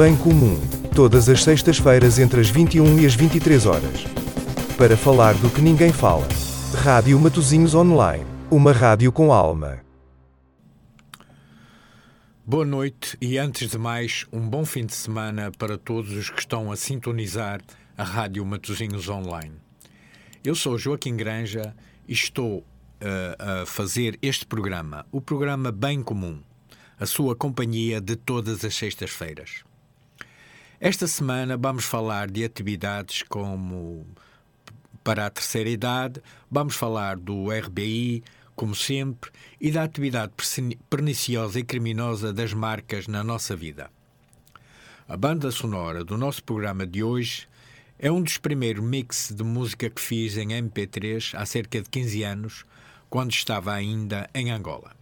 Bem Comum, todas as sextas-feiras entre as 21 e as 23 horas. Para falar do que ninguém fala. Rádio Matozinhos Online, uma rádio com alma. Boa noite e antes de mais, um bom fim de semana para todos os que estão a sintonizar a Rádio Matozinhos Online. Eu sou Joaquim Granja e estou uh, a fazer este programa, o programa Bem Comum, a sua companhia de todas as sextas-feiras. Esta semana vamos falar de atividades como para a terceira idade, vamos falar do RBI, como sempre, e da atividade perniciosa e criminosa das marcas na nossa vida. A banda sonora do nosso programa de hoje é um dos primeiros mix de música que fiz em MP3 há cerca de 15 anos, quando estava ainda em Angola.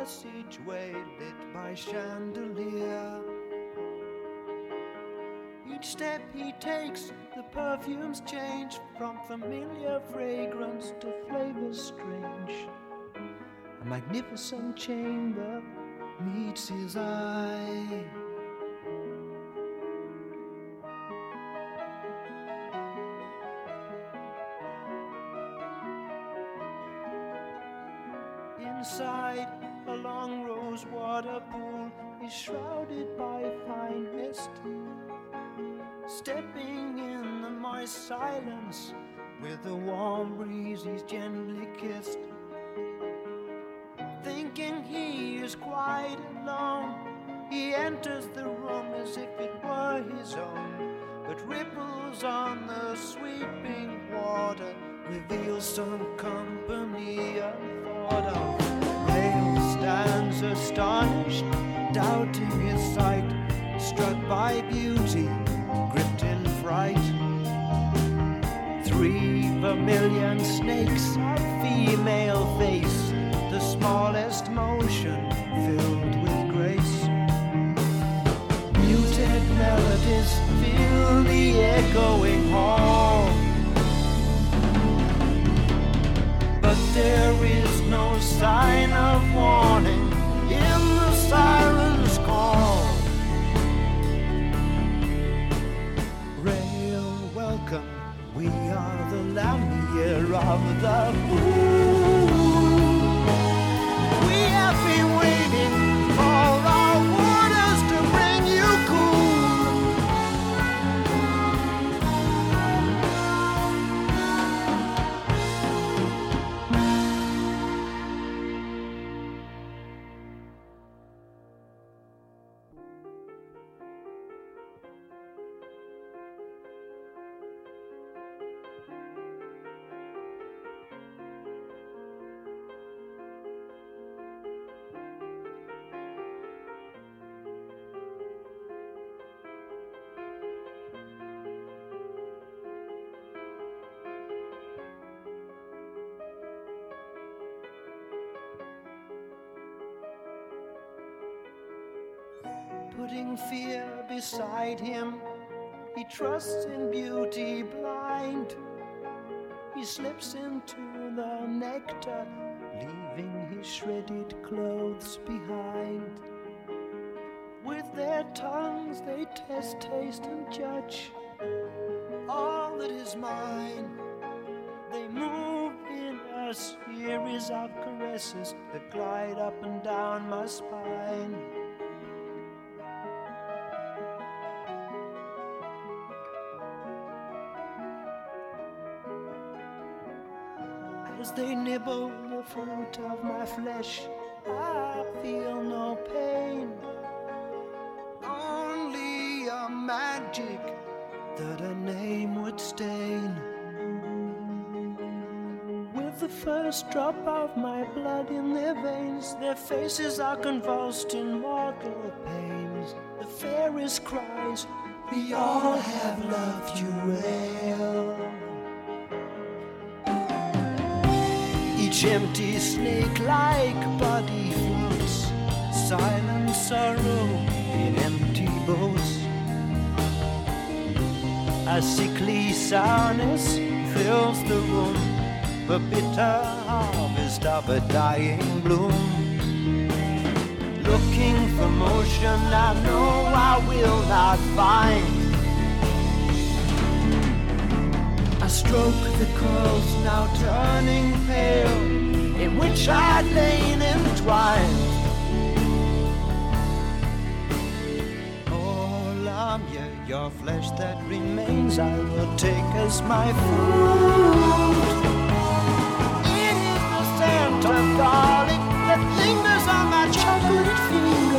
Passageway lit by chandelier. Each step he takes, the perfumes change from familiar fragrance to flavors strange. A magnificent chamber meets his eye. Inside a long rose water pool is shrouded by fine mist. Stepping in the moist silence with the warm breeze he's gently kissed. Thinking he is quite alone, he enters the room as if it were his own. But ripples on the sweeping water reveal some company unthought of. Stands astonished, doubting his sight, struck by beauty, gripped in fright. Three vermilion snakes female face, the smallest motion filled with grace. Muted melodies fill the echoing hall. But there is sign of warning in the siren's call. Rail, welcome, we are the Lamier of the pool. Beside him, he trusts in beauty blind. He slips into the nectar, leaving his shredded clothes behind. With their tongues they test, taste, and judge all that is mine. They move in a series of caresses that glide up and down my spine. Nibble the fruit of my flesh, I feel no pain. Only a magic that a name would stain. With the first drop of my blood in their veins, their faces are convulsed in mortal pains. The fairest cries, We all have loved you well. Each empty snake-like body floats, silent sorrow in empty boats. A sickly sourness fills the room, the bitter harvest of a dying bloom. Looking for motion, I know I will not find. Stroke the curls now turning pale, in which I'd lain entwined. All I'm your flesh that remains, I will take as my food. It is the scent of garlic that lingers on my chocolate fingers.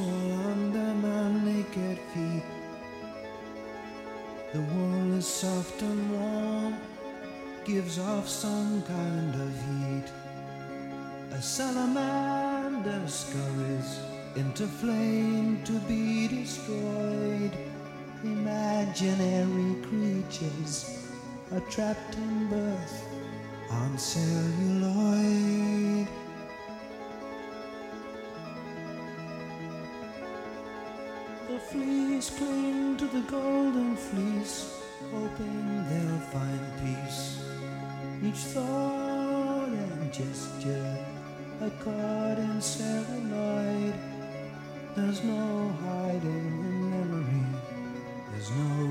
under my naked feet. The world is soft and warm, gives off some kind of heat. A salamander scurries into flame to be destroyed. Imaginary creatures are trapped in birth on celluloid. The fleas cling to the golden fleece, hoping they'll find peace. Each thought and gesture, a card and serenade. There's no hiding the memory, there's no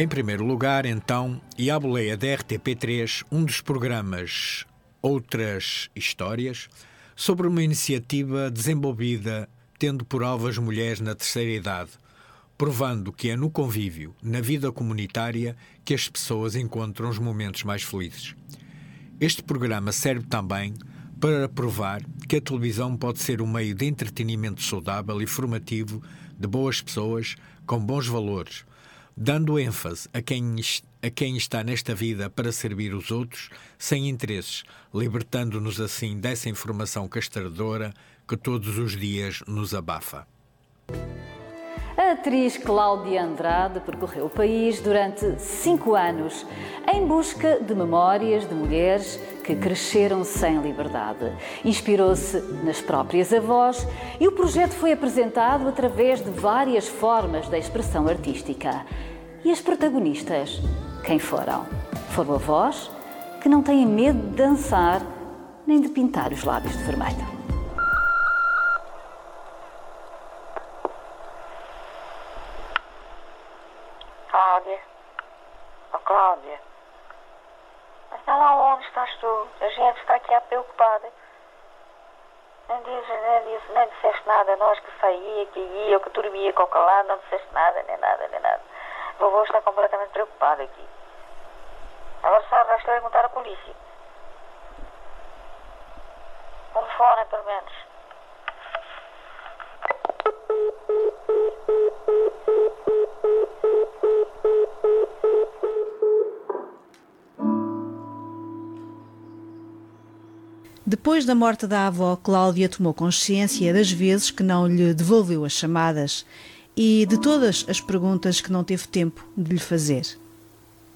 Em primeiro lugar, então, e à boleia da RTP3, um dos programas Outras Histórias, sobre uma iniciativa desenvolvida tendo por alvo as mulheres na terceira idade, provando que é no convívio, na vida comunitária, que as pessoas encontram os momentos mais felizes. Este programa serve também para provar que a televisão pode ser um meio de entretenimento saudável e formativo de boas pessoas com bons valores, dando ênfase a quem, a quem está nesta vida para servir os outros, sem interesses, libertando-nos assim dessa informação castradora que todos os dias nos abafa. A atriz Cláudia Andrade percorreu o país durante cinco anos em busca de memórias de mulheres que cresceram sem liberdade. Inspirou-se nas próprias avós e o projeto foi apresentado através de várias formas da expressão artística. E as protagonistas? Quem foram? Foram avós que não têm medo de dançar nem de pintar os lábios de vermelho. Cláudia. Oh, Cláudia. Mas está lá onde estás tu? A gente está aqui a preocupada. Nem, diz, nem, diz, nem disseste nada nós que saía, que ia, que dormia com o não disseste nada, nem nada, nem nada. Vovô está completamente preocupado aqui. Agora só resta perguntar à polícia. Telefone, pelo menos. Depois da morte da avó, Cláudia tomou consciência das vezes que não lhe devolveu as chamadas e de todas as perguntas que não teve tempo de lhe fazer.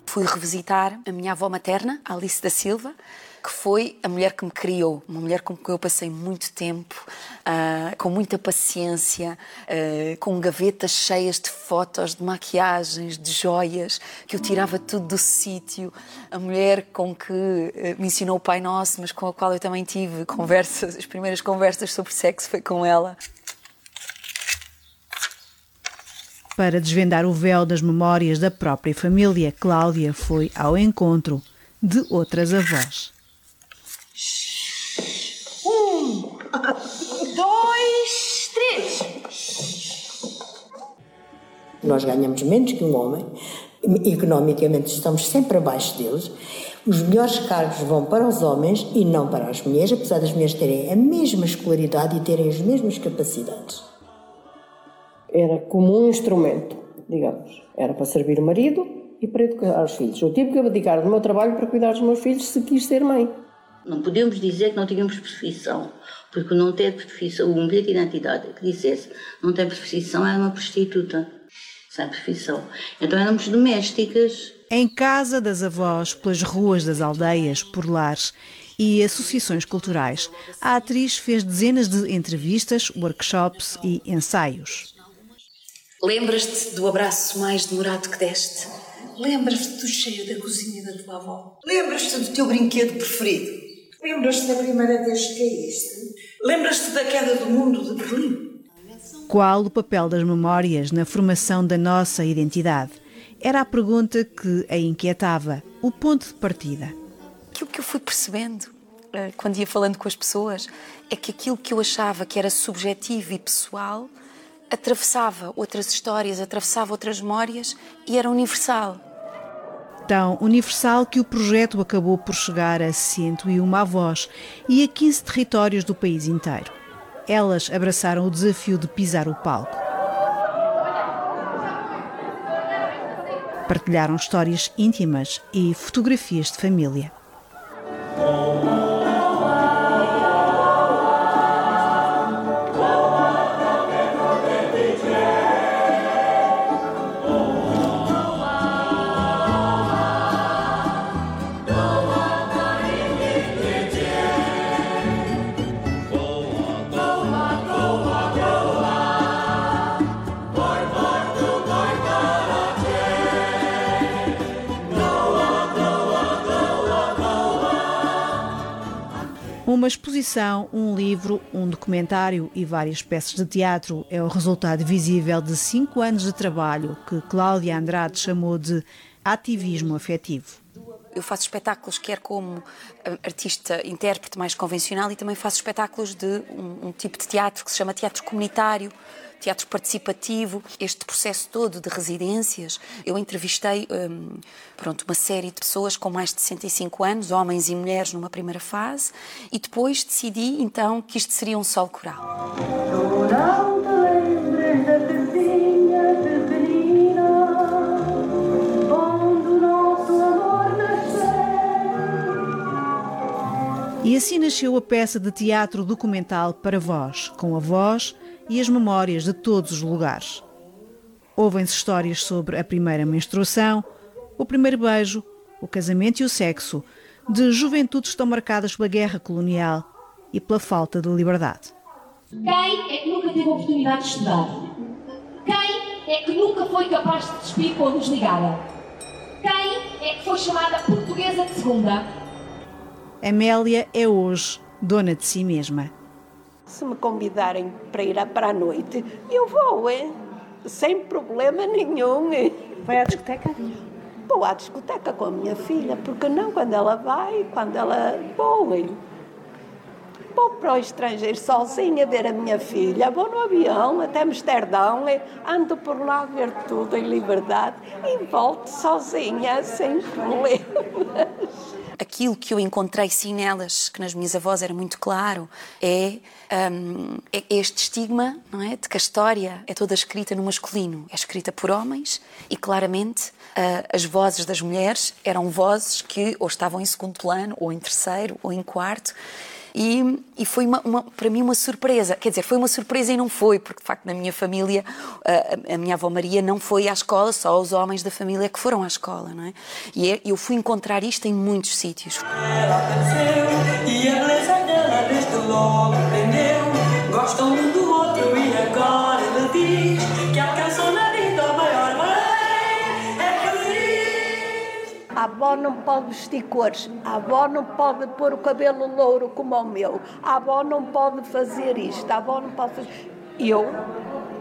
Fui revisitar a minha avó materna, Alice da Silva, que foi a mulher que me criou, uma mulher com quem eu passei muito tempo, uh, com muita paciência, uh, com gavetas cheias de fotos, de maquiagens, de joias, que eu tirava tudo do sítio. A mulher com que uh, me ensinou o Pai Nosso, mas com a qual eu também tive conversas, as primeiras conversas sobre sexo foi com ela. Para desvendar o véu das memórias da própria família, Cláudia foi ao encontro de outras avós. Um, dois, três. Nós ganhamos menos que um homem, economicamente estamos sempre abaixo deles. Os melhores cargos vão para os homens e não para as mulheres, apesar das mulheres terem a mesma escolaridade e terem as mesmas capacidades era como um instrumento, digamos. Era para servir o marido e para educar os filhos. Eu tive que abdicar do meu trabalho para cuidar dos meus filhos se quis ser mãe. Não podemos dizer que não tínhamos profissão, porque não ter profissão, um bilhete de identidade que dissesse não tem profissão é uma prostituta, sem profissão. Então éramos domésticas. Em casa das avós, pelas ruas das aldeias, por lares e associações culturais, a atriz fez dezenas de entrevistas, workshops e ensaios. Lembras-te do abraço mais demorado que deste? Lembras-te do cheiro da cozinha da tua avó? Lembras-te do teu brinquedo preferido? Lembras-te da primeira vez que caíste? Lembras-te da queda do mundo de Berlim? Qual o papel das memórias na formação da nossa identidade? Era a pergunta que a inquietava, o ponto de partida. Aquilo que eu fui percebendo eh, quando ia falando com as pessoas é que aquilo que eu achava que era subjetivo e pessoal atravessava outras histórias, atravessava outras memórias e era universal. Tão universal que o projeto acabou por chegar a 101 avós e a 15 territórios do país inteiro. Elas abraçaram o desafio de pisar o palco. Partilharam histórias íntimas e fotografias de família. Uma exposição, um livro, um documentário e várias peças de teatro é o resultado visível de cinco anos de trabalho que Cláudia Andrade chamou de ativismo afetivo. Eu faço espetáculos quer como eh, artista intérprete mais convencional e também faço espetáculos de um, um tipo de teatro que se chama teatro comunitário, teatro participativo, este processo todo de residências. Eu entrevistei um, pronto, uma série de pessoas com mais de 65 anos, homens e mulheres numa primeira fase, e depois decidi então que isto seria um solo coral. E assim nasceu a peça de teatro documental para voz, com a voz e as memórias de todos os lugares. Ouvem-se histórias sobre a primeira menstruação, o primeiro beijo, o casamento e o sexo, de juventudes estão marcadas pela guerra colonial e pela falta de liberdade. Quem é que nunca teve a oportunidade de estudar? Quem é que nunca foi capaz de despir quando nos ligaram? Quem é que foi chamada portuguesa de segunda? Amélia é hoje dona de si mesma. Se me convidarem para ir para a noite, eu vou, hein? sem problema nenhum. Vai à discoteca? Vou à discoteca com a minha filha, porque não quando ela vai, quando ela vou. Hein? Vou para o estrangeiro sozinha ver a minha filha, vou no avião até Amsterdão, ando por lá ver tudo em liberdade e volto sozinha, sem problemas aquilo que eu encontrei sim nelas, que nas minhas avós era muito claro, é, um, é este estigma, não é, de que a história é toda escrita no masculino, é escrita por homens e claramente uh, as vozes das mulheres eram vozes que ou estavam em segundo plano, ou em terceiro, ou em quarto. E, e foi uma, uma, para mim uma surpresa. Quer dizer, foi uma surpresa e não foi, porque de facto na minha família, a, a minha avó Maria não foi à escola, só os homens da família que foram à escola, não é? E é, eu fui encontrar isto em muitos sítios. Ela e a beleza dela desde logo. Gostam do A avó não pode vestir cores, a avó não pode pôr o cabelo louro como o meu, a avó não pode fazer isto, a avó não pode fazer. Eu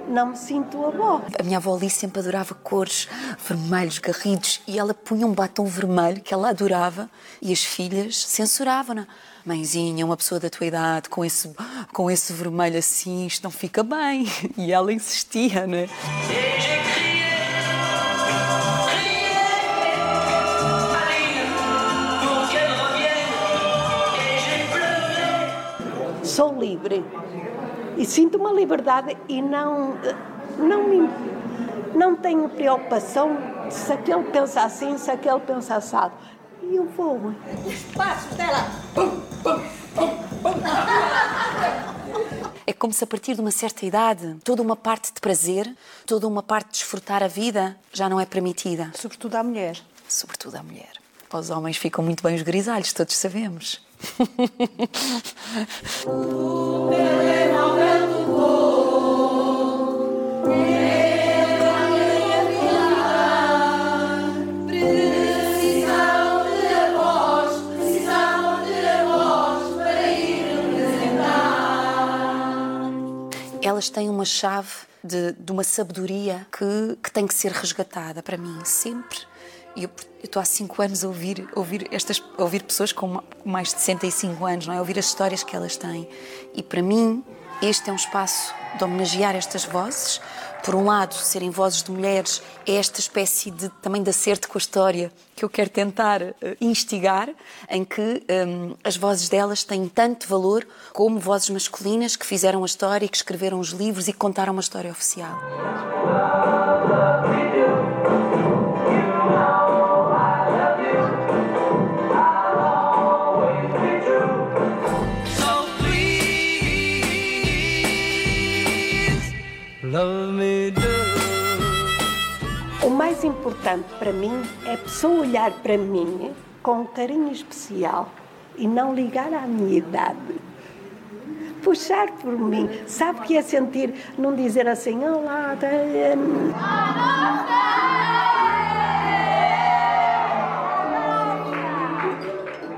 não me sinto avó. A minha avó ali sempre adorava cores vermelhos, garridos, e ela punha um batom vermelho que ela adorava e as filhas censuravam-na. Mãezinha, uma pessoa da tua idade com esse, com esse vermelho assim, isto não fica bem. E ela insistia, não é? Sou livre e sinto uma liberdade e não não me, não tenho preocupação se aquele pensa assim, se aquele pensa assado. E eu vou. Espaço dela. É como se a partir de uma certa idade, toda uma parte de prazer, toda uma parte de desfrutar a vida já não é permitida. Sobretudo à mulher. Sobretudo à mulher. Os homens ficam muito bem os grisalhos, todos sabemos. Elas têm uma chave de, de uma sabedoria que, que tem que ser resgatada para mim, sempre. E eu estou há cinco anos a ouvir, ouvir, estas, ouvir pessoas com mais de 65 anos, não é? Ouvir as histórias que elas têm. E para mim, este é um espaço de homenagear estas vozes. Por um lado, serem vozes de mulheres é esta espécie de também de acerto com a história que eu quero tentar uh, instigar, em que um, as vozes delas têm tanto valor como vozes masculinas que fizeram a história, que escreveram os livros e que contaram uma história oficial. O mais importante para mim é a pessoa olhar para mim com um carinho especial e não ligar à minha idade. Puxar por mim, sabe o que é sentir, não dizer assim, olá,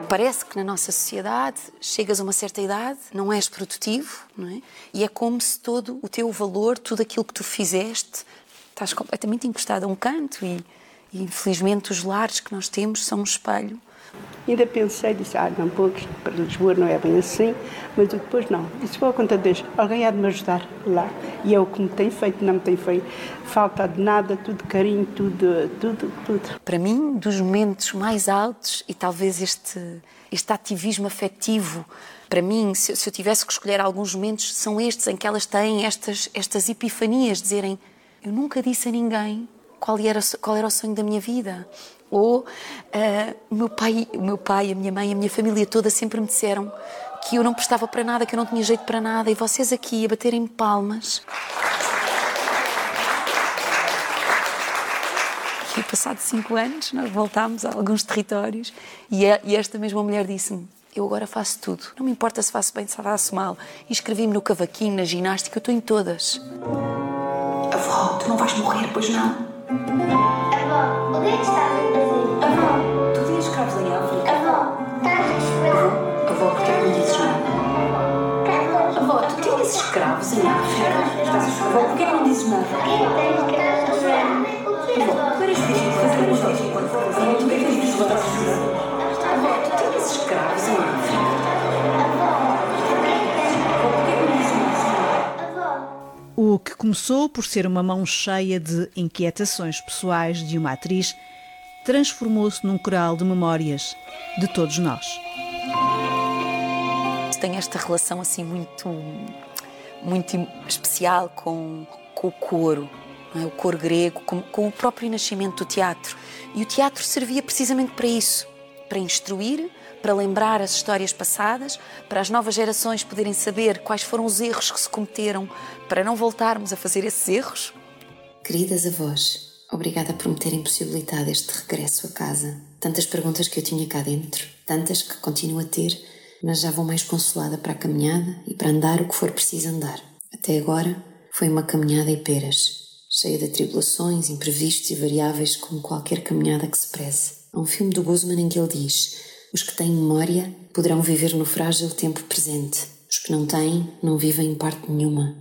Parece que na nossa sociedade chegas a uma certa idade, não és produtivo, não é? E é como se todo o teu valor, tudo aquilo que tu fizeste, estás completamente encostado a um canto e, e infelizmente os lares que nós temos são um espelho Ainda pensei, disse, ah, não, poucos, para Lisboa não é bem assim, mas depois não. Disse, vou a conta de Deus, alguém há de me ajudar lá. E é o que me tem feito, não me tem feito falta de nada, tudo carinho, tudo, tudo, tudo. Para mim, dos momentos mais altos e talvez este, este ativismo afetivo, para mim, se, se eu tivesse que escolher alguns momentos, são estes em que elas têm estas, estas epifanias, dizerem, eu nunca disse a ninguém qual era, qual era o sonho da minha vida. Ou uh, o, meu pai, o meu pai, a minha mãe, a minha família toda sempre me disseram que eu não prestava para nada, que eu não tinha jeito para nada, e vocês aqui a baterem palmas. E passado cinco anos, nós voltámos a alguns territórios e, e esta mesma mulher disse-me: Eu agora faço tudo. Não me importa se faço bem, se faço mal. Inscrevi-me no cavaquinho, na ginástica, eu estou em todas. Avó, tu não vais morrer, pois não? Avó, o que é que estás a fazer? Avó, tu tinhas escravos em África? Avó, estás a esperar? Avó, porquê que não dizes nada? Avó, tu tinhas escravos em África? Estás a? Avó, porquê que não dizes nada? Avó, tu eras virgem de fazer as virgem quando foras Avó, tu eras foras Avó, tu tinhas escravos em África? O que começou por ser uma mão cheia de inquietações pessoais de uma atriz transformou-se num coral de memórias de todos nós. Tem esta relação assim muito, muito especial com, com o coro, é? o coro grego, com, com o próprio nascimento do teatro. E o teatro servia precisamente para isso, para instruir, para lembrar as histórias passadas, para as novas gerações poderem saber quais foram os erros que se cometeram, para não voltarmos a fazer esses erros. Queridas avós, obrigada por me terem possibilitado este regresso a casa. Tantas perguntas que eu tinha cá dentro, tantas que continuo a ter, mas já vou mais consolada para a caminhada e para andar o que for preciso andar. Até agora foi uma caminhada em peras, cheia de tribulações, imprevistos e variáveis como qualquer caminhada que se preze. Há um filme do Guzman em que ele diz: Os que têm memória poderão viver no frágil tempo presente. Os que não têm, não vivem em parte nenhuma.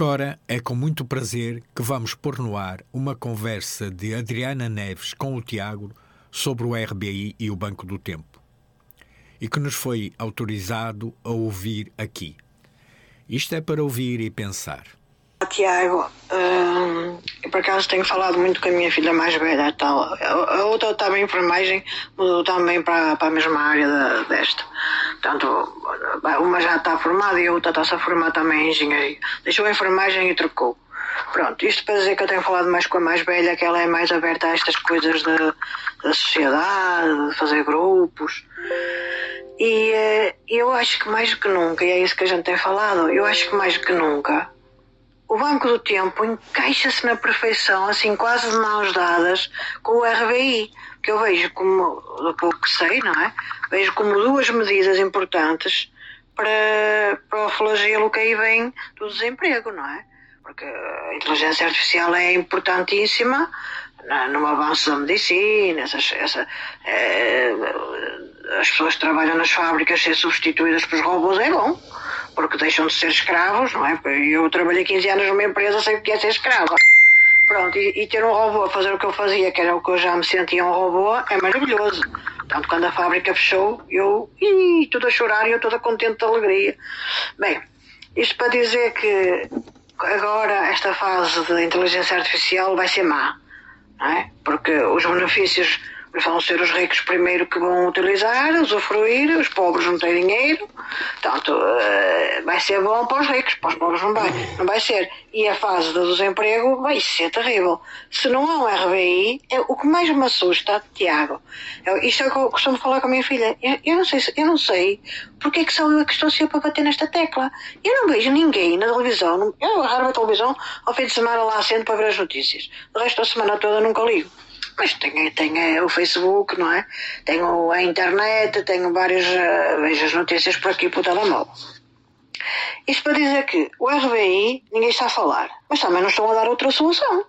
Agora é com muito prazer que vamos pôr no ar uma conversa de Adriana Neves com o Tiago sobre o RBI e o Banco do Tempo e que nos foi autorizado a ouvir aqui. Isto é para ouvir e pensar. Tiago, hum, eu por acaso tenho falado muito com a minha filha mais velha tal. A outra está em enfermagem, mudou também para, para a mesma área desta. Portanto, uma já está formada e a outra está-se a formar também em engenharia. Deixou a enfermagem e trocou. Pronto, isto para dizer que eu tenho falado mais com a mais velha, que ela é mais aberta a estas coisas da sociedade, de fazer grupos. E eh, eu acho que mais que nunca, e é isso que a gente tem falado, eu acho que mais que nunca Banco do Tempo encaixa-se na perfeição, assim quase de mãos dadas, com o RBI, que eu vejo como, do pouco que sei, não é? Vejo como duas medidas importantes para, para o flagelo que aí vem do desemprego, não é? Porque a inteligência artificial é importantíssima no avanço da medicina, essas, essa, é, as pessoas que trabalham nas fábricas ser substituídas por robôs é bom porque deixam de ser escravos, não é? Eu trabalhei 15 anos numa empresa, sei o que é ser escrava. Pronto, e, e, ter um robô a fazer o que eu fazia, que era o que eu já me sentia um robô, é maravilhoso. Portanto, quando a fábrica fechou, eu, ih, tudo a chorar e eu toda contente de alegria. Bem, isto para dizer que agora esta fase de inteligência artificial vai ser má, não é? Porque os benefícios vão ser os ricos primeiro que vão utilizar, usufruir, os pobres não têm dinheiro, portanto, uh, vai ser bom para os ricos, para os pobres não vai, não vai ser. E a fase do desemprego vai ser terrível. Se não há um RBI, é, o que mais me assusta, Tiago, é, isto é o que eu costumo falar com a minha filha, eu, eu não sei, eu não sei porque é que sou eu que estou sempre a bater nesta tecla. Eu não vejo ninguém na televisão, eu agarro a televisão ao fim de semana lá acendo para ver as notícias. O resto da semana toda nunca ligo. Mas tenho, tenho o Facebook, não é? Tenho a internet, tenho várias, uh, vejo as notícias por aqui o telemóvel. Isto para dizer que o RBI ninguém está a falar, mas também não estão a dar outra solução.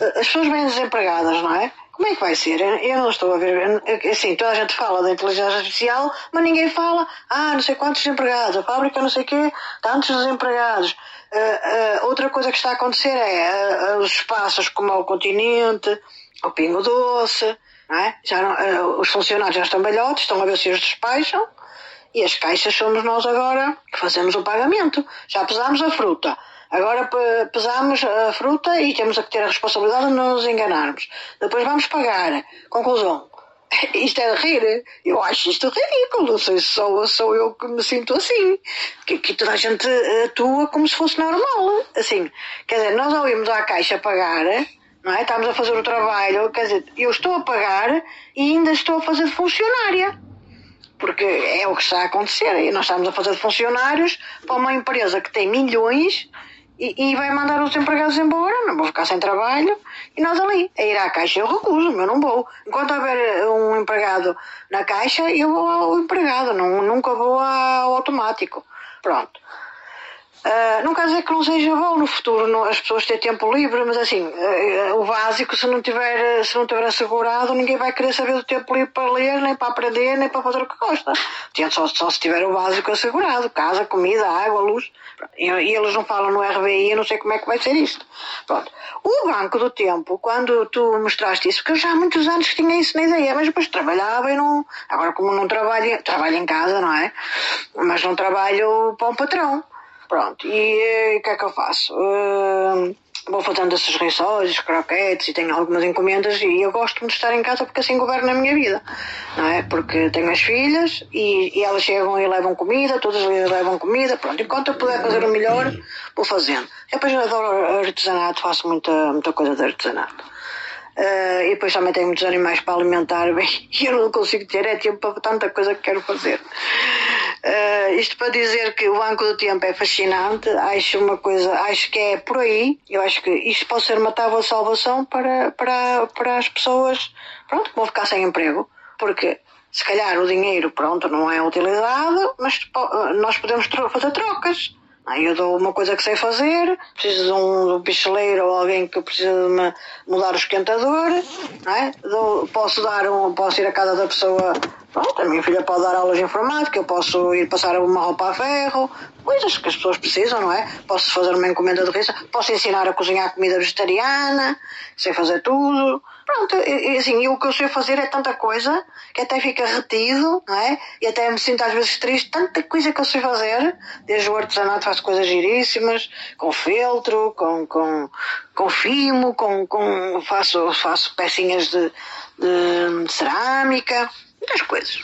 Eh, as pessoas vêm desempregadas, não é? Como é que vai ser? Eu não estou a ver. Assim, toda a gente fala da inteligência artificial, mas ninguém fala. Ah, não sei quantos desempregados, a fábrica não sei o quê, tantos desempregados. Uh, uh, outra coisa que está a acontecer é uh, os espaços como o continente, o pingo doce, é? já não, uh, os funcionários já estão velhotes, estão a ver se os despacham e as caixas somos nós agora que fazemos o pagamento. Já pesámos a fruta, agora pesamos a fruta e temos que ter a responsabilidade de não nos enganarmos. Depois vamos pagar. Conclusão. Isto é de rir. Eu acho isto ridículo. Não sei se sou, sou eu que me sinto assim. Que, que toda a gente atua como se fosse normal. Assim, quer dizer, nós ouvimos à caixa pagar não é? Estamos a fazer o trabalho, quer dizer, eu estou a pagar e ainda estou a fazer de funcionária. Porque é o que está a acontecer. E nós estamos a fazer de funcionários para uma empresa que tem milhões e, e vai mandar os empregados embora, não vou ficar sem trabalho. E nós ali, a ir à caixa, eu recuso, eu não vou. Enquanto houver um empregado na caixa, eu vou ao empregado, não, nunca vou ao automático. Pronto. Uh, não quer dizer que não seja bom no futuro não, as pessoas terem tempo livre, mas assim, uh, o básico, se não, tiver, se não tiver assegurado, ninguém vai querer saber do tempo livre para ler, nem para aprender, nem para fazer o que gosta. Só, só se tiver o básico assegurado, casa, comida, água, luz. E, e, eles não falam no RBI, eu não sei como é que vai ser isto. Pronto. O Banco do Tempo, quando tu mostraste isso, porque eu já há muitos anos que tinha isso na ideia, mas depois trabalhava e não. Agora, como não trabalho, trabalho em casa, não é? Mas não trabalho para um patrão. Pronto, e eh, o que é que eu faço? Uh, vou fazendo esses rissóis, croquetes e tenho algumas encomendas e eu gosto de estar em casa porque assim governo a minha vida, não é? Porque tenho as filhas e, e elas chegam e levam comida, todas levam comida, pronto. Enquanto eu puder fazer o melhor, vou fazendo. Eu depois adoro artesanato, faço muita, muita coisa de artesanato. Uh, e depois também tenho muitos animais para alimentar bem e eu não consigo ter é tempo para tanta coisa que quero fazer. Uh, isto para dizer que o Banco do Tempo é fascinante, acho uma coisa, acho que é por aí, eu acho que isto pode ser uma tábua de salvação para, para, para as pessoas pronto, que vão ficar sem emprego, porque se calhar o dinheiro pronto não é utilizado, mas nós podemos fazer trocas. Aí eu dou uma coisa que sei fazer, preciso de um, um picheleiro ou alguém que precisa de me mudar o esquentador, não é? Dou- posso dar um, posso ir à casa da pessoa, pronto, a minha filha pode dar aulas de informática, eu posso ir passar uma roupa a ferro, coisas que as pessoas precisam, não é? Posso fazer uma encomenda de risa, posso ensinar a cozinhar comida vegetariana, sei fazer tudo. Pronto, e, assim, e o que eu sei fazer é tanta coisa que até fica retido, não é? E até me sinto às vezes triste, tanta coisa que eu sei fazer, desde o artesanato faço coisas giríssimas, com feltro, com, com, com fimo, com, com, faço, faço pecinhas de, de, de cerâmica, muitas coisas.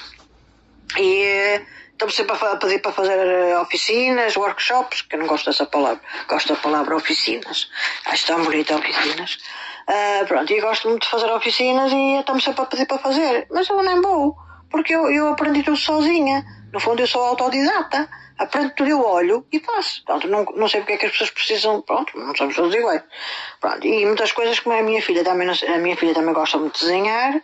E eh, estou sempre a pedir para fazer eh, oficinas, workshops, que eu não gosto dessa palavra, gosto da palavra oficinas. Acho tão bonita oficinas. Ah, pronto, e gosto muito de fazer oficinas e estão-me sempre a pedir para fazer. Mas eu nem vou, porque eu, eu aprendi tudo sozinha. No fundo, eu sou autodidata. Aprendo tudo, eu olho e faço. Pronto, não, não sei porque é que as pessoas precisam. Pronto, não somos todos iguais. Pronto, e muitas coisas como a minha filha também, a minha filha também gosta muito de desenhar.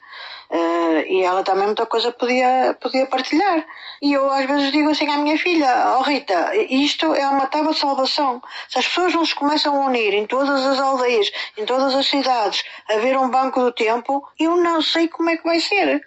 Eh, e ela também muita coisa podia, podia partilhar. E eu às vezes digo assim à minha filha, oh Rita, isto é uma tábua de salvação. Se as pessoas não se começam a unir em todas as aldeias, em todas as cidades, a ver um banco do tempo, eu não sei como é que vai ser.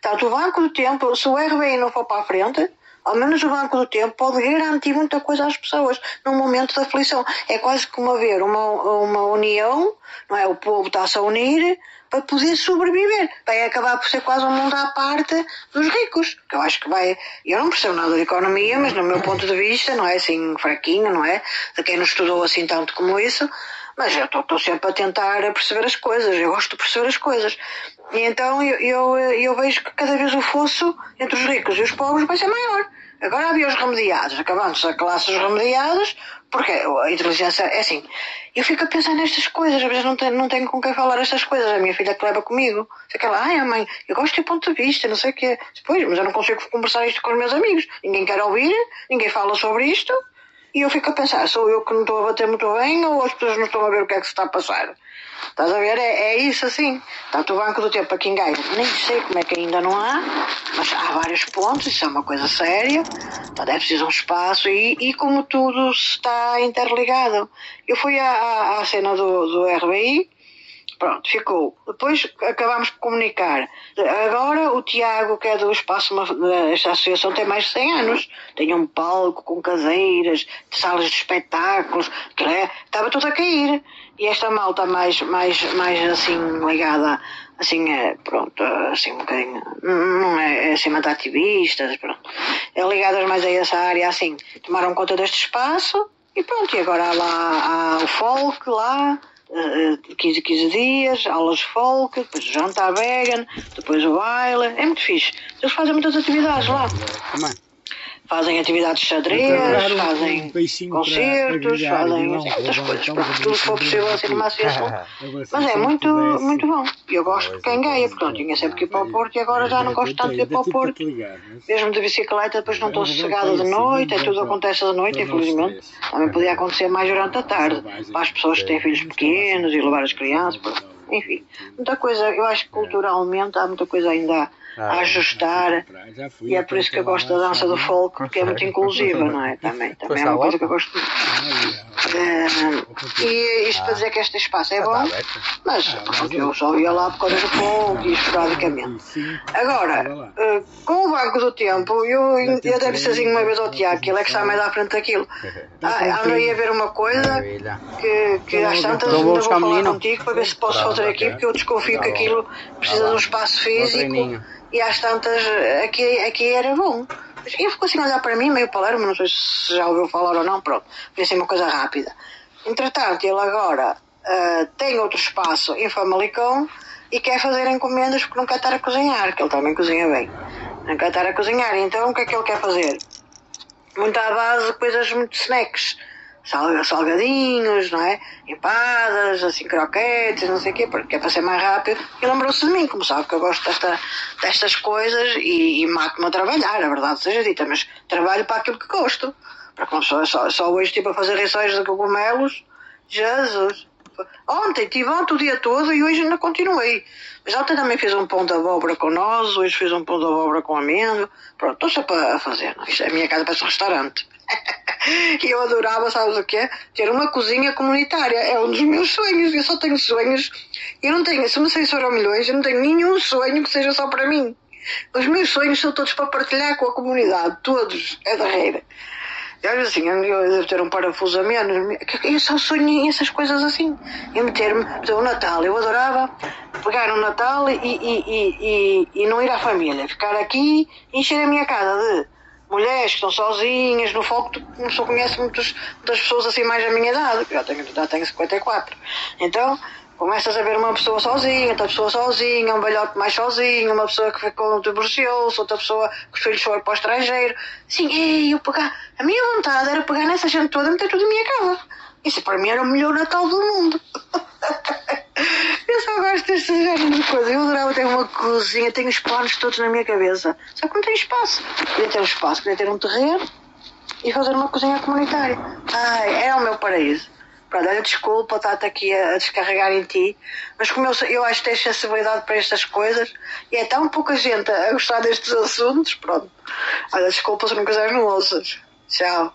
Portanto, o Banco do Tempo, se o RBI não for para a frente, ao menos o Banco do Tempo pode garantir muita coisa às pessoas num momento de aflição. É quase como haver uma, uma união, não é? O povo está-se a unir para poder sobreviver. Vai acabar por ser quase um mundo à parte dos ricos. Eu acho que vai. Eu não percebo nada de economia, mas no meu ponto de vista, não é assim fraquinho, não é? De quem não estudou assim tanto como isso. Mas eu estou sempre a tentar perceber as coisas, eu gosto de perceber as coisas. E então eu, eu, eu vejo que cada vez o fosso entre os ricos e os pobres vai ser maior. Agora havia os remediados, acabando-se a classe dos remediados, porque a inteligência é assim. Eu fico a pensar nestas coisas, às vezes não tenho, não tenho com quem falar estas coisas. A minha filha que leva comigo, fica lá, ai mãe, eu gosto ter ponto de vista, não sei o quê. Pois, mas eu não consigo conversar isto com os meus amigos. Ninguém quer ouvir, ninguém fala sobre isto. E eu fico a pensar, sou eu que não estou a bater muito bem ou as pessoas não estão a ver o que é que se está a passar? Estás a ver? É, é isso assim. Tanto o Banco do Tempo aqui em Gaia, nem sei como é que ainda não há, mas há vários pontos, isso é uma coisa séria. Então é preciso um espaço e, e como tudo está interligado. Eu fui à, à, à cena do, do RBI, Pronto, ficou. Depois acabámos por comunicar. Agora o Tiago, que é do espaço, esta associação tem mais de 100 anos. Tem um palco com cadeiras, salas de espetáculos, estava tudo a cair. E esta malta mais, mais, mais assim, ligada, assim, é, pronto, assim um bocadinho, não é, é acima de ativistas, pronto. É ligadas mais a essa área, assim, tomaram conta deste espaço e pronto, e agora há lá há o folk lá, uh, 15, 15 dias, aulas de folk, depois jantar vegan, depois o baile, é muito fixe. Eles fazem muitas atividades lá. Fazem atividades de xadrez, fazem concertos, fazem muitas coisas, pronto, tudo que for possível assim numa associação. Mas é muito, muito bom. Eu gosto de quem ganha, porque não tinha sempre que ir para o Porto e agora já não gosto tanto de ir para o Porto. Mesmo de bicicleta, depois não estou sossegada de noite, é tudo acontece de noite, infelizmente. Também podia acontecer mais durante a tarde, para as pessoas que têm filhos pequenos e levar as crianças, enfim. Muita coisa, eu acho que culturalmente há muita coisa ainda a ajustar. e é por isso que eu gosto da dança do folk porque é muito inclusiva, não é? Também, também é uma coisa que eu gosto muito. Uh, e isto para dizer que este espaço é bom, mas pronto, eu só ia lá por causa do folk e esporadicamente. Agora, uh, com o Banco do Tempo, eu, eu até disse assim uma vez ao Tiago, que ele é que está mais à frente daquilo. Ah, ando aí a ver uma coisa que, que às tantas ainda vou falar contigo para ver se posso fazer aqui, porque eu desconfio que aquilo precisa de um espaço físico e às tantas aqui, aqui era bom. E ficou assim a olhar para mim, meio palermo, não sei se já ouviu falar ou não, pronto, foi assim uma coisa rápida. Entretanto, ele agora uh, tem outro espaço em Famalicão e quer fazer encomendas porque não quer estar a cozinhar, que ele também cozinha bem. Não quer estar a cozinhar, então o que é que ele quer fazer? Muito à base de coisas muito snacks salgadinhos, não é? Empadas, assim, croquetes, não sei o quê, porque é para ser mais rápido. E lembrou-se de mim, como sabe que eu gosto desta, destas coisas e, e mato-me a trabalhar, a verdade seja dita, mas trabalho para aquilo que gosto. Uma pessoa só, só hoje tipo a fazer rissóis de cogumelos, Jesus. Ontem, estive ontem o dia todo e hoje ainda continuei. Mas ontem também fiz um pão de abóbora com nozes, hoje fiz um pão de abóbora com amêndoa. Pronto, estou sempre a fazer. Não? Isto, a minha casa parece um restaurante. e eu adorava, sabes o quê? Ter uma cozinha comunitária. É um dos meus sonhos. Eu só tenho sonhos. Eu não tenho, se me sobre milhões, eu não tenho nenhum sonho que seja só para mim. Os meus sonhos são todos para partilhar com a comunidade. Todos. É da reira. Eu assim, eu devo ter um parafuso a menos. Eu só sonho essas coisas assim. E meter-me, o Natal, eu adorava pegar no Natal e, e, e, e, e não ir à família. Ficar aqui e encher a minha casa de mulheres que estão sozinhas, no foco não só conhece muitas, pessoas assim mais da minha idade, já tenho, já tenho 54. Então, começas a ver uma pessoa sozinha, outra pessoa sozinha, um velhote mais sozinho, uma pessoa que ficou divorciou-se, outra pessoa que os filhos foram para o estrangeiro. Sim, eu pegar, a minha vontade era pegar nessa gente toda e meter tudo em minha casa. Isso para mim era o melhor Natal do mundo. eu só gosto deste género de coisa. Eu adorava ter uma cozinha, tenho os planos todos na minha cabeça. Só que não tenho espaço. Queria ter um espaço, queria ter um terreno e fazer uma cozinha comunitária. Ai, é o meu paraíso. Pronto, olha, desculpa estar-te aqui a, descarregar em ti, mas como eu, eu acho que tens sensibilidade para estas coisas e é tão pouca gente a gostar destes assuntos, pronto. Olha, desculpa se não quiseres não ouças. Tchau.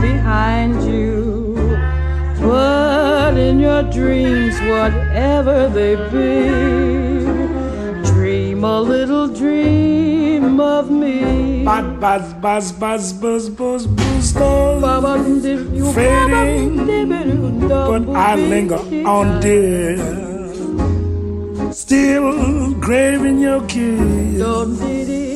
behind you. But in your dreams, whatever they be, dream a little dream of me. Buzz, buzz, buzz, buzz, buzz, buzz, buzz, stars fading, but I linger on, dear. Still craving your kiss.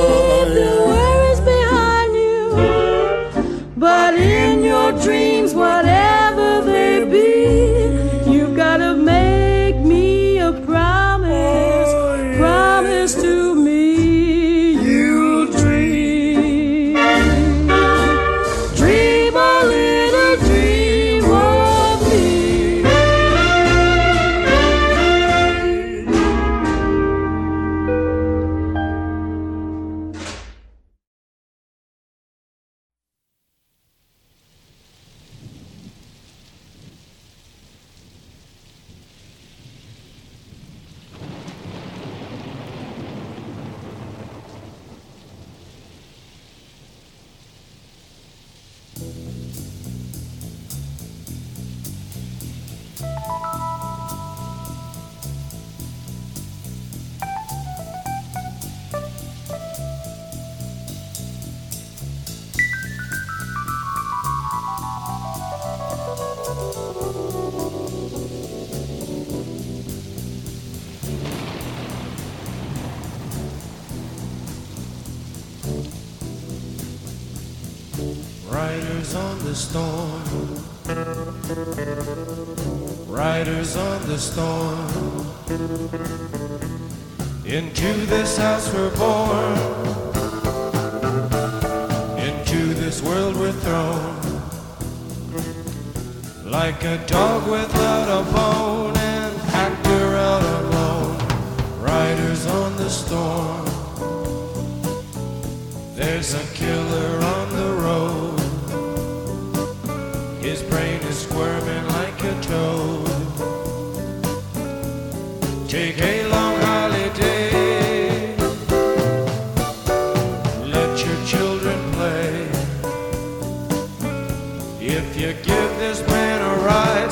If you give this man a ride,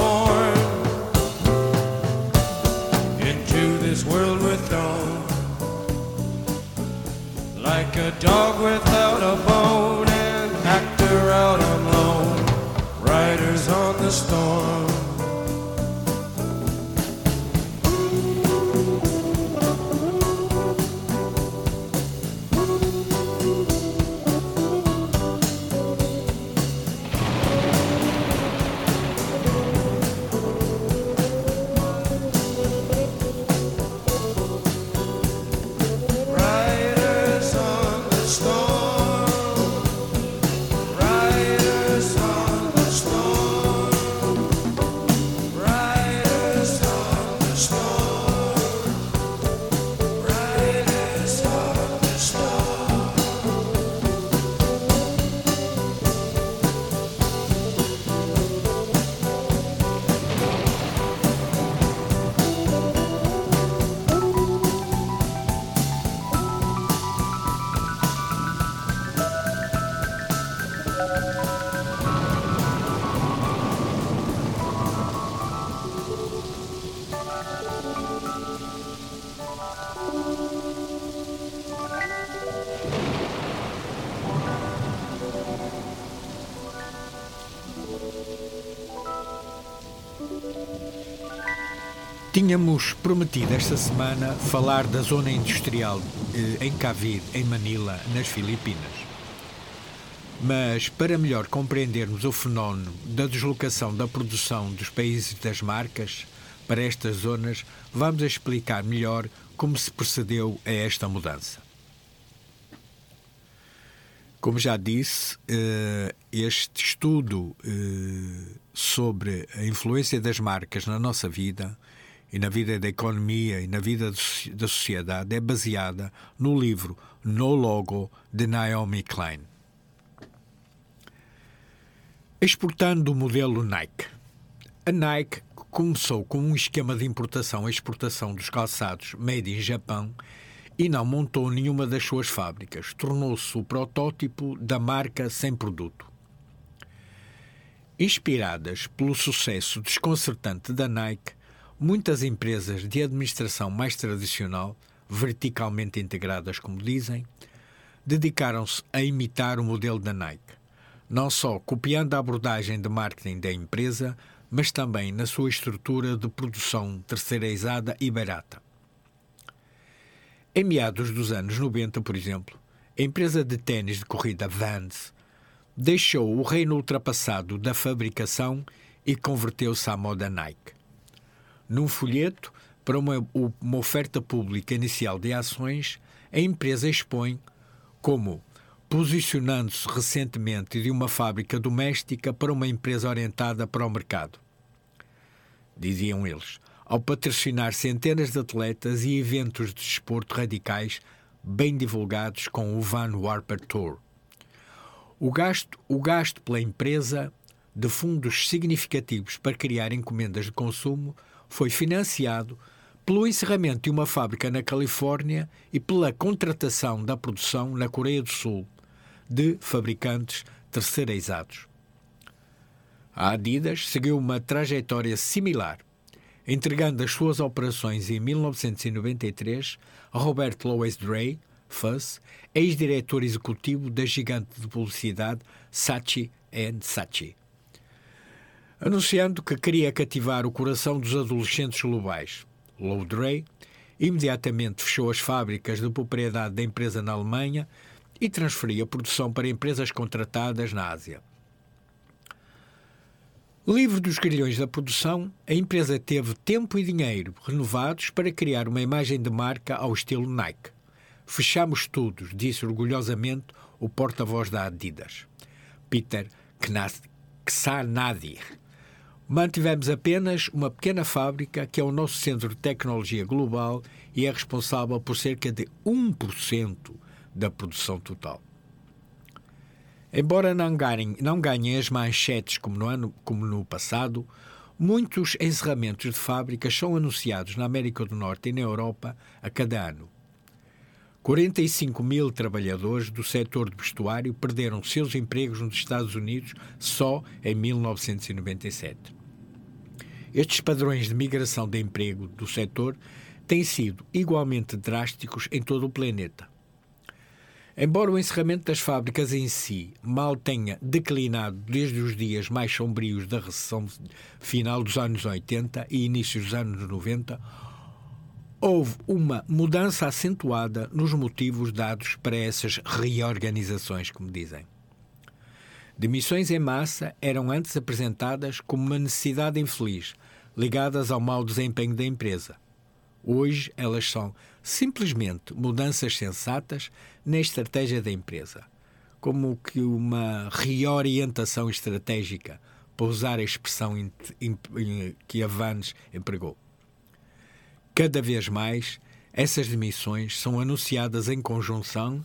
Tínhamos prometido esta semana falar da zona industrial eh, em Cavite, em Manila, nas Filipinas. Mas para melhor compreendermos o fenómeno da deslocação da produção dos países das marcas, para estas zonas, vamos explicar melhor como se procedeu a esta mudança. Como já disse, eh, este estudo eh, sobre a influência das marcas na nossa vida e na vida da economia e na vida da sociedade é baseada no livro No Logo de Naomi Klein. Exportando o modelo Nike. A Nike começou com um esquema de importação e exportação dos calçados made in Japão e não montou nenhuma das suas fábricas. Tornou-se o protótipo da marca sem produto. Inspiradas pelo sucesso desconcertante da Nike, muitas empresas de administração mais tradicional, verticalmente integradas, como dizem, dedicaram-se a imitar o modelo da Nike, não só copiando a abordagem de marketing da empresa, mas também na sua estrutura de produção terceirizada e barata. Em meados dos anos 90, por exemplo, a empresa de ténis de corrida Vans deixou o reino ultrapassado da fabricação e converteu-se à moda Nike. Num folheto para uma, uma oferta pública inicial de ações, a empresa expõe como posicionando-se recentemente de uma fábrica doméstica para uma empresa orientada para o mercado. Diziam eles, ao patrocinar centenas de atletas e eventos de desporto radicais bem divulgados com o Van Warper Tour. O gasto, o gasto pela empresa de fundos significativos para criar encomendas de consumo foi financiado pelo encerramento de uma fábrica na Califórnia e pela contratação da produção na Coreia do Sul de fabricantes terceirizados. A Adidas seguiu uma trajetória similar entregando as suas operações em 1993 a Robert Louis Drey, Fuss, ex-diretor executivo da gigante de publicidade Saatchi Saatchi, anunciando que queria cativar o coração dos adolescentes globais. Lou Drey imediatamente fechou as fábricas de propriedade da empresa na Alemanha e transferiu a produção para empresas contratadas na Ásia. Livre dos grilhões da produção, a empresa teve tempo e dinheiro renovados para criar uma imagem de marca ao estilo Nike. Fechamos tudo, disse orgulhosamente o porta-voz da Adidas, Peter Ksanadi. Mantivemos apenas uma pequena fábrica que é o nosso centro de tecnologia global e é responsável por cerca de 1% da produção total. Embora não ganhem, não ganhem as manchetes como no, ano, como no passado, muitos encerramentos de fábricas são anunciados na América do Norte e na Europa a cada ano. 45 mil trabalhadores do setor de vestuário perderam seus empregos nos Estados Unidos só em 1997. Estes padrões de migração de emprego do setor têm sido igualmente drásticos em todo o planeta. Embora o encerramento das fábricas em si mal tenha declinado desde os dias mais sombrios da recessão final dos anos 80 e início dos anos 90, houve uma mudança acentuada nos motivos dados para essas reorganizações, como dizem. Demissões em massa eram antes apresentadas como uma necessidade infeliz, ligadas ao mau desempenho da empresa. Hoje elas são simplesmente mudanças sensatas na estratégia da empresa, como que uma reorientação estratégica, para usar a expressão que a Vans empregou. Cada vez mais, essas demissões são anunciadas em conjunção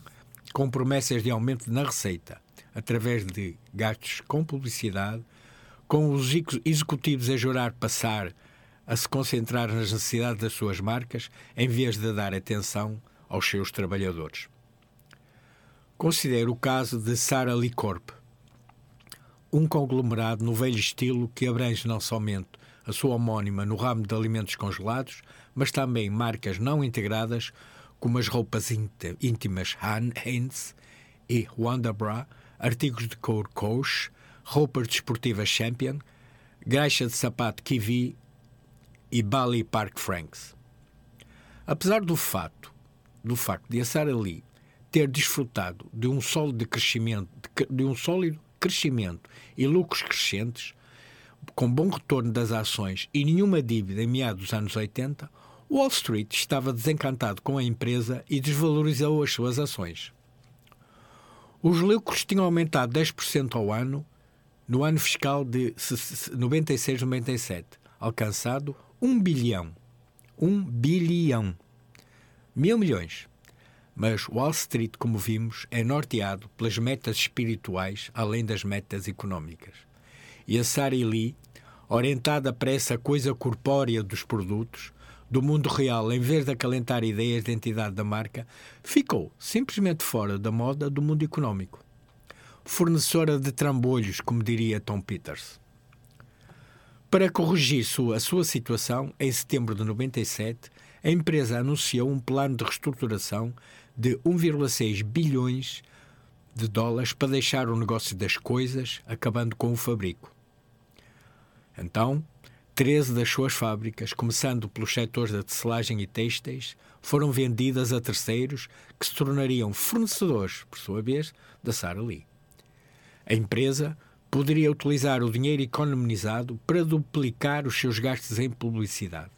com promessas de aumento na receita, através de gastos com publicidade, com os executivos a jurar passar a se concentrar nas necessidades das suas marcas em vez de dar atenção aos seus trabalhadores. Considero o caso de Sara Lee Corp, um conglomerado no velho estilo que abrange não somente a sua homónima no ramo de alimentos congelados, mas também marcas não integradas como as roupas íntimas Han Hanes e Wonderbra, artigos de couro Coach, roupas desportivas Champion, graxa de sapato Kiwi e Bally Park Franks. Apesar do fato, do facto de a Sara Lee ter desfrutado de um sólido crescimento, de um sólido crescimento e lucros crescentes, com bom retorno das ações e nenhuma dívida em meados dos anos 80, Wall Street estava desencantado com a empresa e desvalorizou as suas ações. Os lucros tinham aumentado 10% ao ano no ano fiscal de 96-97, alcançado 1 bilhão. 1 bilhão. Mil milhões. Mas Wall Street, como vimos, é norteado pelas metas espirituais além das metas económicas. E a Sari Lee, orientada para essa coisa corpórea dos produtos, do mundo real, em vez de acalentar ideias de identidade da marca, ficou simplesmente fora da moda do mundo económico. Fornecedora de trambolhos, como diria Tom Peters. Para corrigir a sua situação, em setembro de 97, a empresa anunciou um plano de reestruturação de 1,6 bilhões de dólares para deixar o negócio das coisas, acabando com o fabrico. Então, 13 das suas fábricas, começando pelos setores da tecelagem e têxteis, foram vendidas a terceiros que se tornariam fornecedores, por sua vez, da Sara Lee. A empresa poderia utilizar o dinheiro economizado para duplicar os seus gastos em publicidade.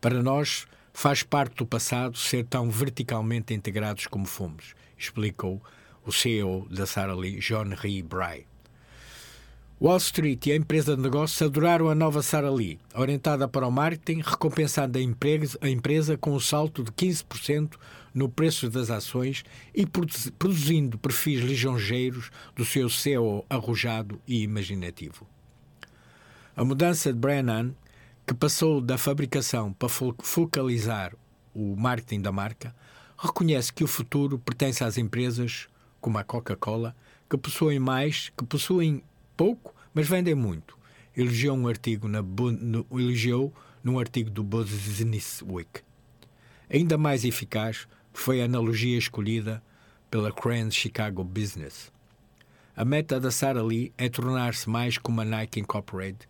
Para nós, faz parte do passado ser tão verticalmente integrados como fomos, explicou o CEO da Sara Lee, John Ree Bry. Wall Street e a empresa de negócios adoraram a nova Sara Lee, orientada para o marketing, recompensando a empresa com um salto de 15% no preço das ações e produzindo perfis lisonjeiros do seu CEO arrojado e imaginativo. A mudança de Brennan, que passou da fabricação para focalizar o marketing da marca, reconhece que o futuro pertence às empresas como a Coca-Cola, que possuem mais, que possuem pouco, mas vendem muito. Elogiou um artigo na no, elogiou num artigo do Business Week. Ainda mais eficaz foi a analogia escolhida pela Cranes Chicago Business. A meta da Sara Lee é tornar-se mais como a Nike Incorporated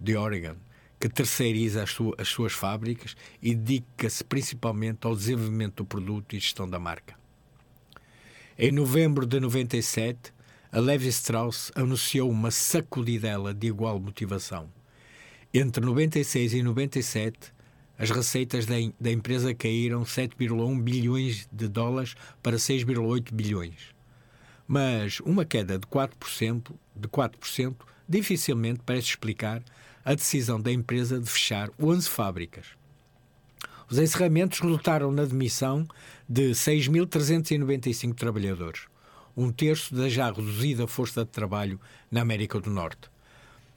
de Oregon, que terceiriza as, as suas fábricas e dedica-se principalmente ao desenvolvimento do produto e gestão da marca. Em novembro de 97, a Levi Strauss anunciou uma sacudidela de igual motivação. Entre 96 e 97, as receitas da, da empresa caíram 7,1 bilhões de dólares para 6,8 bilhões. Mas uma queda de 4%, de 4% dificilmente parece explicar a decisão da empresa de fechar 11 fábricas. Os encerramentos resultaram na demissão de 6.395 trabalhadores um terço da já reduzida força de trabalho na América do Norte.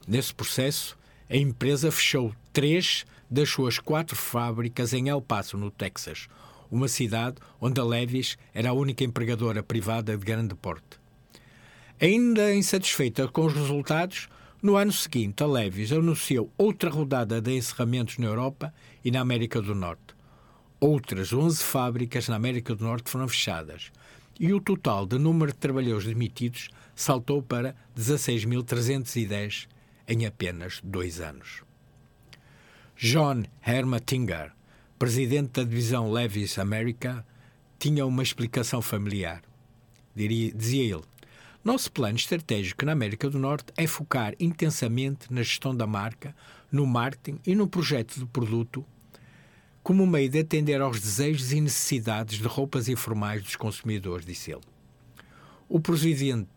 Nesse processo, a empresa fechou três das suas quatro fábricas em El Paso, no Texas, uma cidade onde a Levis era a única empregadora privada de grande porte. Ainda insatisfeita com os resultados, no ano seguinte a Levis anunciou outra rodada de encerramentos na Europa e na América do Norte. Outras 11 fábricas na América do Norte foram fechadas, e o total de número de trabalhadores demitidos saltou para 16.310 em apenas dois anos. John Hermatinger, presidente da divisão Levis America, tinha uma explicação familiar. Diria, dizia ele: Nosso plano estratégico na América do Norte é focar intensamente na gestão da marca, no marketing e no projeto de produto como meio de atender aos desejos e necessidades de roupas informais dos consumidores, disse ele. O presidente,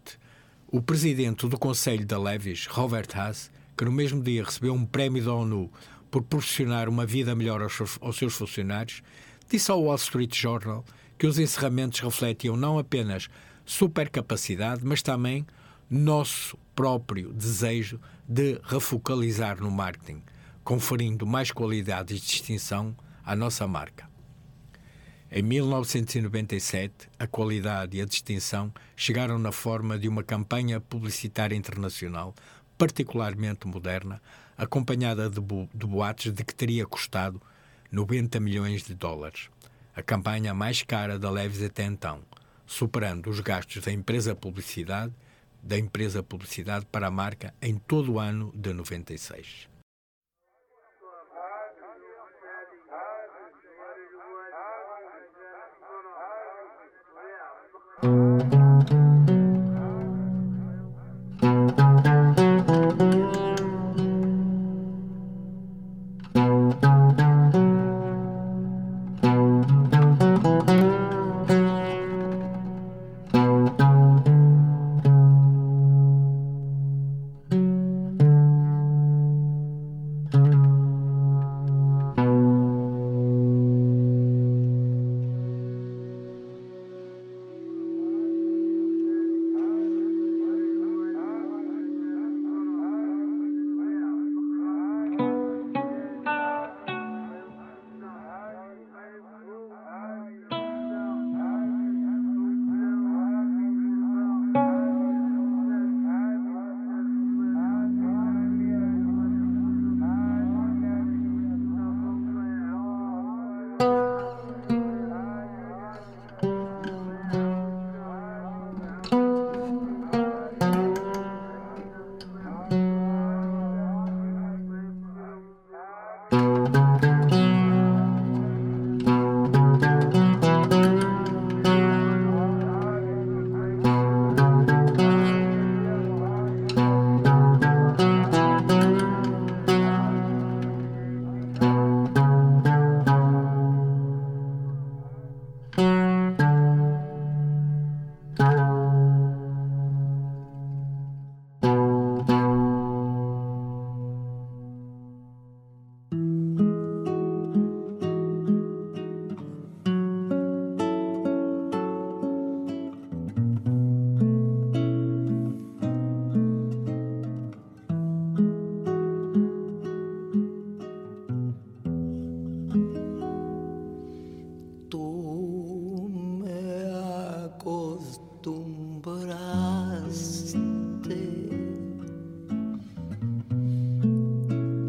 o presidente do Conselho da Levis, Robert Haas, que no mesmo dia recebeu um prémio da ONU por proporcionar uma vida melhor aos, aos seus funcionários, disse ao Wall Street Journal que os encerramentos refletiam não apenas supercapacidade, mas também nosso próprio desejo de refocalizar no marketing, conferindo mais qualidade e distinção à nossa marca. Em 1997, a qualidade e a distinção chegaram na forma de uma campanha publicitária internacional particularmente moderna, acompanhada de, bo de boatos de que teria custado 90 milhões de dólares, a campanha mais cara da Leves até então, superando os gastos da empresa publicidade da empresa publicidade para a marca em todo o ano de 96.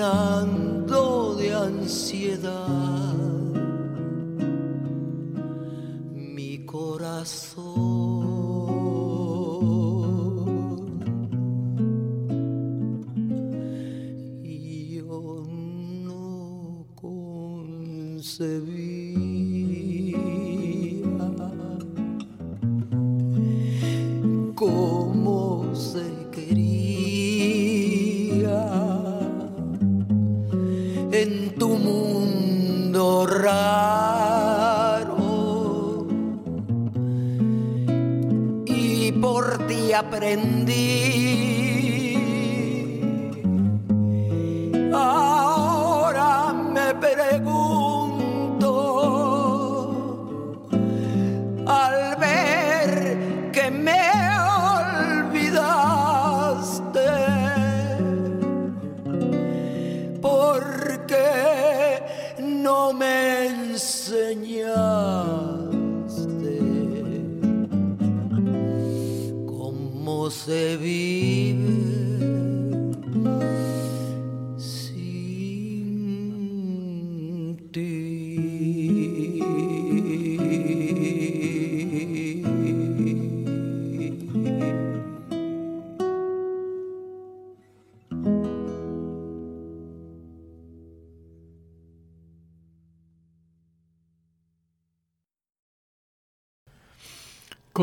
none.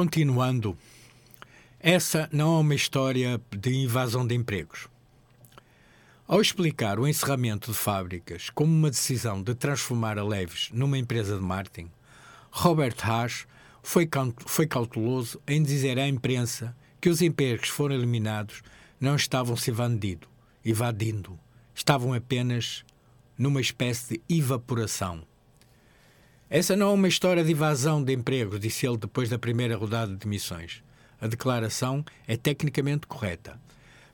Continuando, essa não é uma história de invasão de empregos. Ao explicar o encerramento de fábricas como uma decisão de transformar a Leves numa empresa de marketing, Robert Haas foi, foi cauteloso em dizer à imprensa que os empregos foram eliminados não estavam se evadindo, evadindo, estavam apenas numa espécie de evaporação. Essa não é uma história de evasão de empregos, disse ele depois da primeira rodada de demissões. A declaração é tecnicamente correta.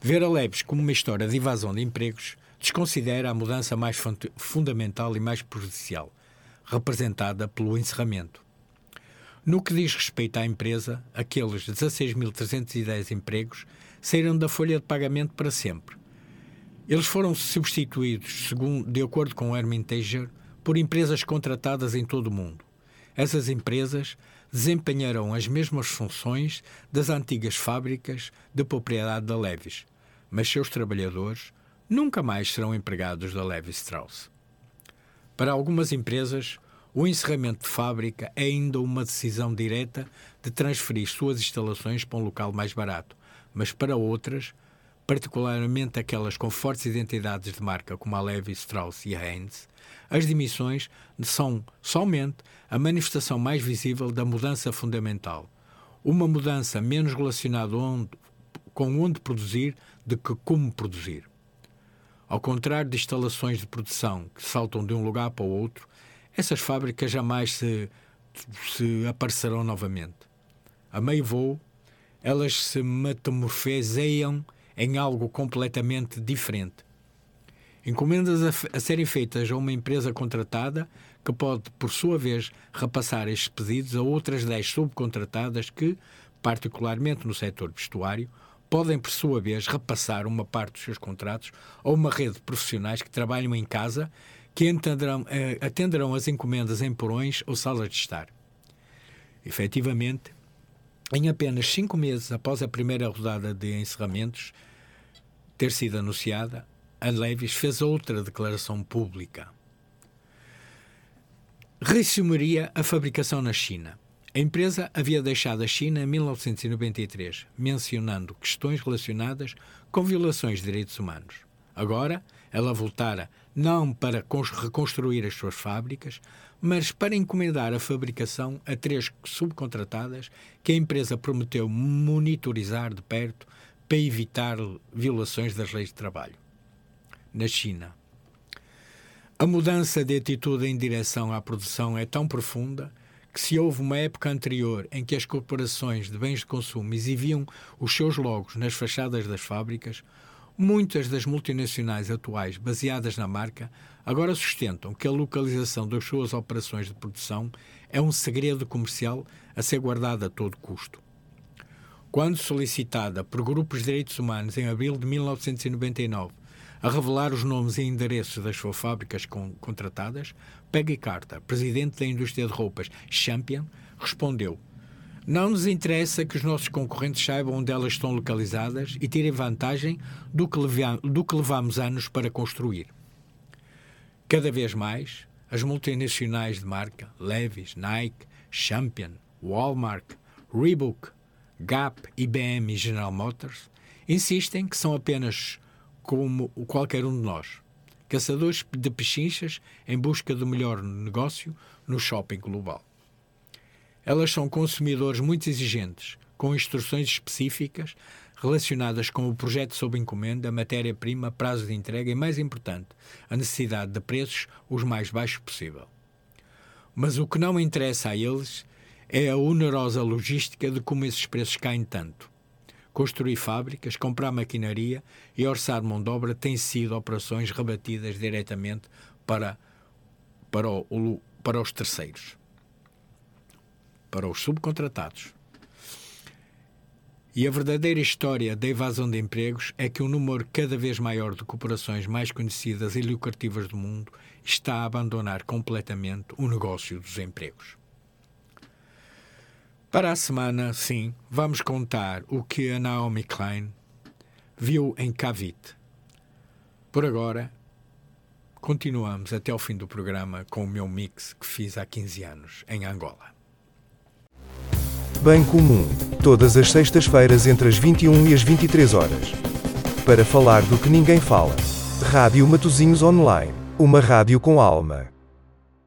Ver a Leves como uma história de evasão de empregos desconsidera a mudança mais fundamental e mais prejudicial, representada pelo encerramento. No que diz respeito à empresa, aqueles 16.310 empregos saíram da folha de pagamento para sempre. Eles foram substituídos, segundo, de acordo com Herman Teiger, por empresas contratadas em todo o mundo. Essas empresas desempenharão as mesmas funções das antigas fábricas de propriedade da Levis, mas seus trabalhadores nunca mais serão empregados da Levi Strauss. Para algumas empresas, o encerramento de fábrica é ainda uma decisão direta de transferir suas instalações para um local mais barato, mas para outras, particularmente aquelas com fortes identidades de marca como a Levi Strauss e a Heinz, as demissões são somente a manifestação mais visível da mudança fundamental. Uma mudança menos relacionada onde, com onde produzir do que como produzir. Ao contrário de instalações de produção que saltam de um lugar para o outro, essas fábricas jamais se, se aparecerão novamente. A meio voo, elas se metamorfoseiam em algo completamente diferente. Encomendas a, a serem feitas a uma empresa contratada que pode, por sua vez, repassar estes pedidos a outras 10 subcontratadas que, particularmente no setor vestuário, podem, por sua vez, repassar uma parte dos seus contratos a uma rede de profissionais que trabalham em casa que atenderão, eh, atenderão as encomendas em porões ou salas de estar. Efetivamente, em apenas cinco meses após a primeira rodada de encerramentos ter sido anunciada, a Levis fez outra declaração pública. Resumiria a fabricação na China. A empresa havia deixado a China em 1993, mencionando questões relacionadas com violações de direitos humanos. Agora, ela voltara não para reconstruir as suas fábricas, mas para encomendar a fabricação a três subcontratadas que a empresa prometeu monitorizar de perto para evitar violações das leis de trabalho. Na China. A mudança de atitude em direção à produção é tão profunda que se houve uma época anterior em que as corporações de bens de consumo exibiam os seus logos nas fachadas das fábricas, muitas das multinacionais atuais baseadas na marca agora sustentam que a localização das suas operações de produção é um segredo comercial a ser guardado a todo custo. Quando solicitada por grupos de direitos humanos em abril de 1999 a revelar os nomes e endereços das suas fábricas contratadas, Peggy Carter, presidente da indústria de roupas Champion, respondeu: Não nos interessa que os nossos concorrentes saibam onde elas estão localizadas e tirem vantagem do que, do que levamos anos para construir. Cada vez mais, as multinacionais de marca Levi's, Nike, Champion, Walmart, Reebok, Gap, IBM e General Motors insistem que são apenas como qualquer um de nós. Caçadores de pechinchas em busca do melhor negócio no shopping global. Elas são consumidores muito exigentes, com instruções específicas relacionadas com o projeto sob encomenda, matéria-prima, prazo de entrega e, mais importante, a necessidade de preços os mais baixos possível. Mas o que não interessa a eles é a onerosa logística de como esses preços caem tanto. Construir fábricas, comprar maquinaria e orçar mão de obra têm sido operações rebatidas diretamente para, para, o, para os terceiros, para os subcontratados. E a verdadeira história da evasão de empregos é que um número cada vez maior de corporações mais conhecidas e lucrativas do mundo está a abandonar completamente o negócio dos empregos. Para a semana, sim, vamos contar o que a Naomi Klein viu em Cavite. Por agora, continuamos até ao fim do programa com o meu mix que fiz há 15 anos em Angola. Bem comum, todas as sextas-feiras entre as 21 e as 23 horas. Para falar do que ninguém fala. Rádio Matozinhos Online, uma rádio com alma.